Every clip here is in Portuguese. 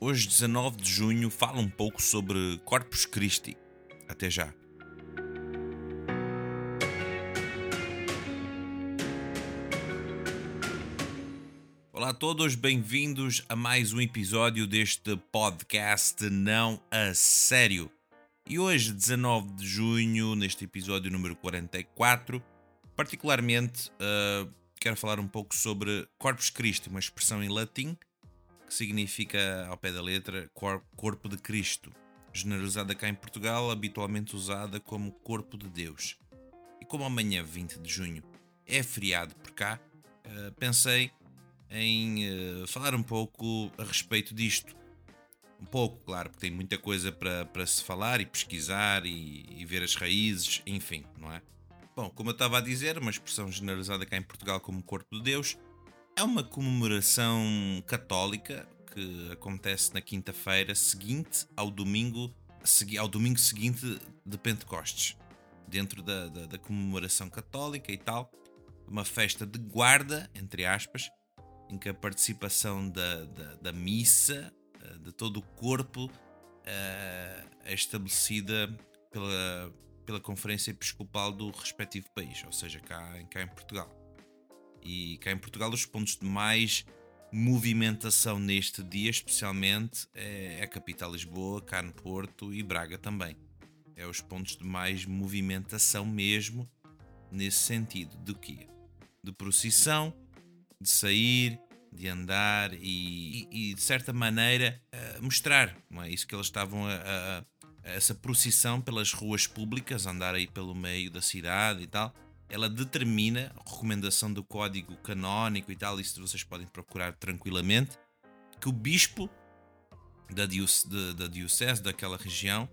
Hoje, 19 de junho, fala um pouco sobre Corpus Christi. Até já. Olá a todos, bem-vindos a mais um episódio deste podcast Não a Sério. E hoje, 19 de junho, neste episódio número 44, particularmente uh, quero falar um pouco sobre Corpus Christi, uma expressão em latim que significa, ao pé da letra, corpo de Cristo, generalizada cá em Portugal, habitualmente usada como corpo de Deus. E como amanhã, 20 de junho, é feriado por cá, uh, pensei em uh, falar um pouco a respeito disto. Um pouco, claro, porque tem muita coisa para, para se falar e pesquisar e, e, ver as raízes, enfim, não é? Bom, como eu estava a dizer, uma expressão generalizada cá em Portugal como Corpo de Deus é uma comemoração católica que acontece na quinta-feira seguinte ao domingo, ao domingo seguinte de Pentecostes, dentro da, da, da comemoração católica e tal, uma festa de guarda, entre aspas, em que a participação da, da, da missa, eh, de todo o corpo, eh, é estabelecida pela, pela Conferência Episcopal do respectivo país, ou seja, cá, cá em Portugal. E cá em Portugal, os pontos de mais movimentação neste dia, especialmente, é, é a capital Lisboa, cá no Porto e Braga também. É os pontos de mais movimentação mesmo, nesse sentido, do que? De procissão, de sair, de andar e, e, e de certa maneira uh, mostrar, não é? Isso que eles estavam a, a, a, essa procissão pelas ruas públicas, andar aí pelo meio da cidade e tal. Ela determina a recomendação do código canónico e tal, isso vocês podem procurar tranquilamente, que o bispo da, diocese, da diocese daquela região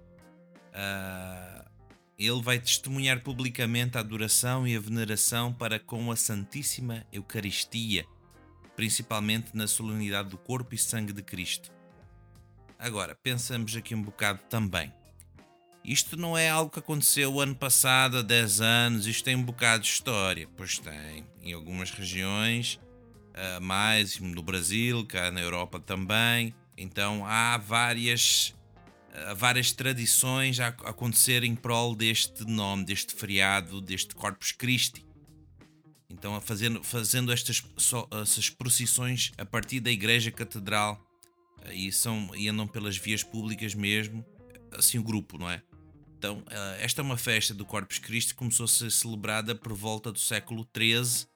uh, ele vai testemunhar publicamente a adoração e a veneração para com a Santíssima Eucaristia, principalmente na solenidade do corpo e sangue de Cristo. Agora, pensamos aqui um bocado também. Isto não é algo que aconteceu ano passado, há 10 anos, isto tem um bocado de história. Pois tem, em algumas regiões, uh, mais no Brasil, cá na Europa também. Então há várias várias tradições a acontecer em prol deste nome, deste feriado, deste Corpus Christi. Então, fazendo, fazendo estas essas procissões a partir da Igreja Catedral eh, e, são, e andam pelas vias públicas mesmo, assim o grupo, não é? Então, eh, esta é uma festa do Corpus Christi que começou a ser celebrada por volta do século XIII,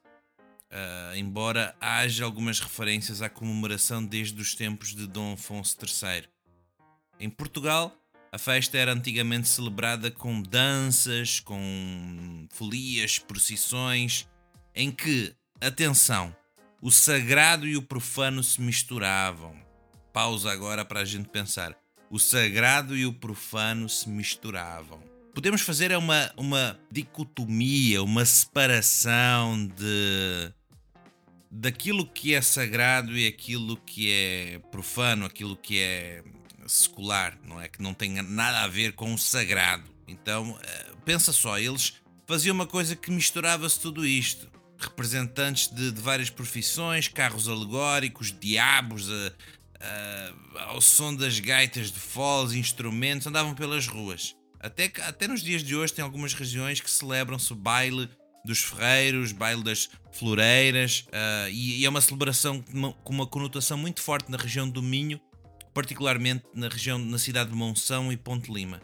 uh, embora haja algumas referências à comemoração desde os tempos de Dom Afonso III. Em Portugal, a festa era antigamente celebrada com danças, com folias, procissões, em que, atenção, o sagrado e o profano se misturavam. Pausa agora para a gente pensar. O sagrado e o profano se misturavam. Podemos fazer uma, uma dicotomia, uma separação de daquilo que é sagrado e aquilo que é profano, aquilo que é secular, não é? Que não tem nada a ver com o sagrado. Então, eh, pensa só, eles faziam uma coisa que misturava-se tudo isto. Representantes de, de, várias profissões, carros alegóricos, diabos, eh, eh, ao som das gaitas de foles, instrumentos, andavam pelas ruas. Até, até nos dias de hoje tem algumas regiões que celebram-se o baile dos ferreiros, baile das floreiras, uh, e, e, é uma celebração com uma, com uma conotação muito forte na região do Minho, particularmente na região, na cidade de Monção e Ponte Lima.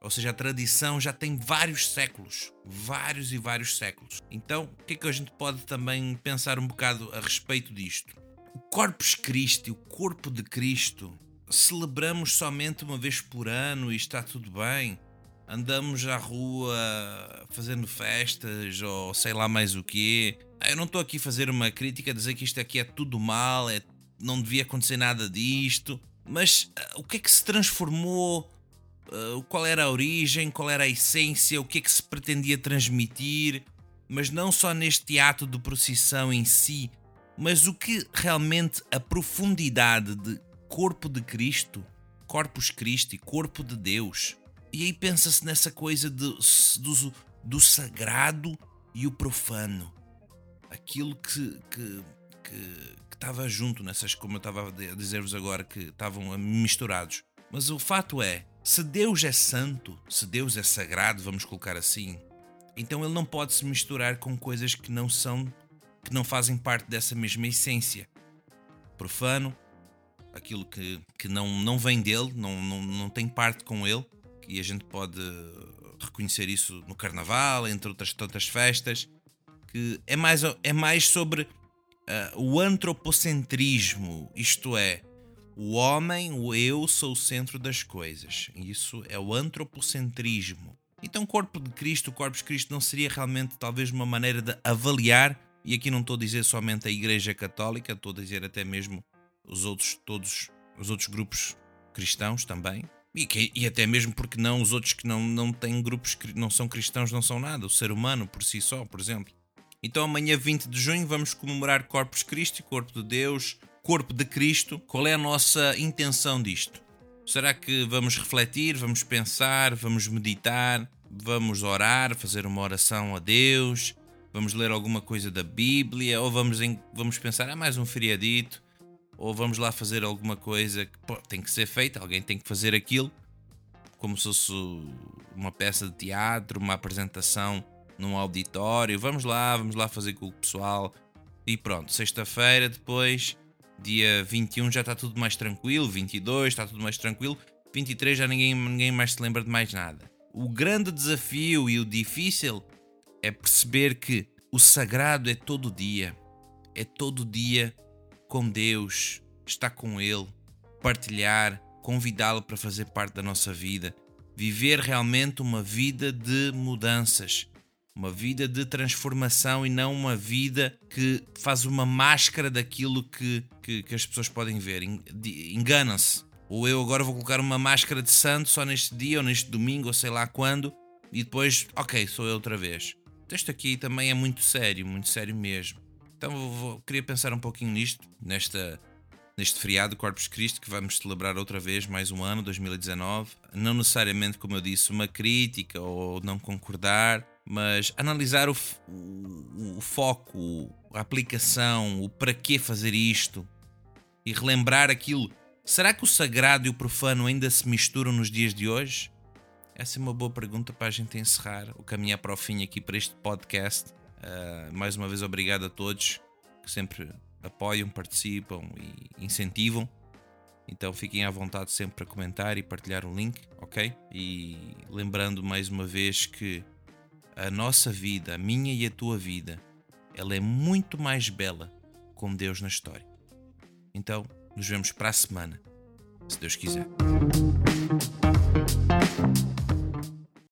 Ou seja, a tradição já tem vários séculos, vários e vários séculos. Então, o que é que a gente pode também pensar um bocado a respeito disto? O Corpus Christi, o corpo de Cristo, celebramos somente uma vez por ano e está tudo bem? andamos à rua fazendo festas ou sei lá mais o quê. Eu não estou aqui a fazer uma crítica, a dizer que isto aqui é tudo mal, é, não devia acontecer nada disto. Mas uh, o que é que se transformou? Uh, qual era a origem? Qual era a essência? O que é que se pretendia transmitir? Mas não só neste ato de procissão em si, mas o que realmente a profundidade de corpo de Cristo, Corpus Christi, corpo de Deus. E aí pensa-se nessa coisa de, do, do sagrado e o profano. Aquilo que, que, que, que estava junto nessas, como eu estava a dizer-vos agora, que estavam misturados. Mas o fato é, se Deus é santo, se Deus é sagrado, vamos colocar assim, então ele não pode se misturar com coisas que não são, que não fazem parte dessa mesma essência. Profano, aquilo que, que não, não vem dele, não, não, não tem parte com ele, e a gente pode reconhecer isso no Carnaval, entre outras tantas festas, que é mais, é mais sobre uh, o antropocentrismo, isto é, o homem, o eu, sou o centro das coisas. Isso é o antropocentrismo. Então, o corpo de Cristo, o corpo de Cristo, não seria realmente talvez uma maneira de avaliar, e aqui não estou a dizer somente a Igreja Católica, estou a dizer até mesmo os outros, todos os outros grupos cristãos também, e, que, e, até mesmo porque não os outros que não, não têm grupos não são cristãos não são nada, o ser humano por si só, por exemplo. Então amanhã 20 de junho vamos comemorar Corpus Christi, Corpo de Deus, Corpo de Cristo. Qual é a nossa intenção disto? Será que vamos refletir, vamos pensar, vamos meditar, vamos orar, fazer uma oração a Deus, vamos ler alguma coisa da Bíblia ou vamos, em, vamos pensar, ah, mais um feriadito, ou vamos lá fazer alguma coisa que pô, tem que ser feita, alguém tem que fazer aquilo, como se fosse uma peça de teatro, uma apresentação num auditório. Vamos lá, vamos lá fazer com o pessoal. E pronto, sexta-feira depois, dia 21 já está tudo mais tranquilo, 22 está tudo mais tranquilo, 23 já ninguém, ninguém mais se lembra de mais nada. O grande desafio e o difícil é perceber que o sagrado é todo dia. É todo dia com Deus, estar com Ele, partilhar, convidá-lo para fazer parte da nossa vida, viver realmente uma vida de mudanças, uma vida de transformação e não uma vida que faz uma máscara daquilo que, que, que as pessoas podem ver. Enganam-se. Ou eu agora vou colocar uma máscara de santo só neste dia ou neste domingo ou sei lá quando e depois, ok, sou eu outra vez. Este aqui também é muito sério, muito sério mesmo. Então vou, queria pensar um pouquinho nisto, nesta, neste feriado Corpus Christi que vamos celebrar outra vez, mais um ano, 2019. Não necessariamente, como eu disse, uma crítica ou não concordar, mas analisar o, o, o foco, a aplicação, o para que fazer isto e relembrar aquilo. Será que o sagrado e o profano ainda se misturam nos dias de hoje? Essa é uma boa pergunta para a gente encerrar o caminhar para o fim aqui para este podcast. Uh, mais uma vez, obrigado a todos que sempre apoiam, participam e incentivam. Então fiquem à vontade sempre para comentar e partilhar o link, ok? E lembrando mais uma vez que a nossa vida, a minha e a tua vida, ela é muito mais bela com Deus na história. Então, nos vemos para a semana, se Deus quiser.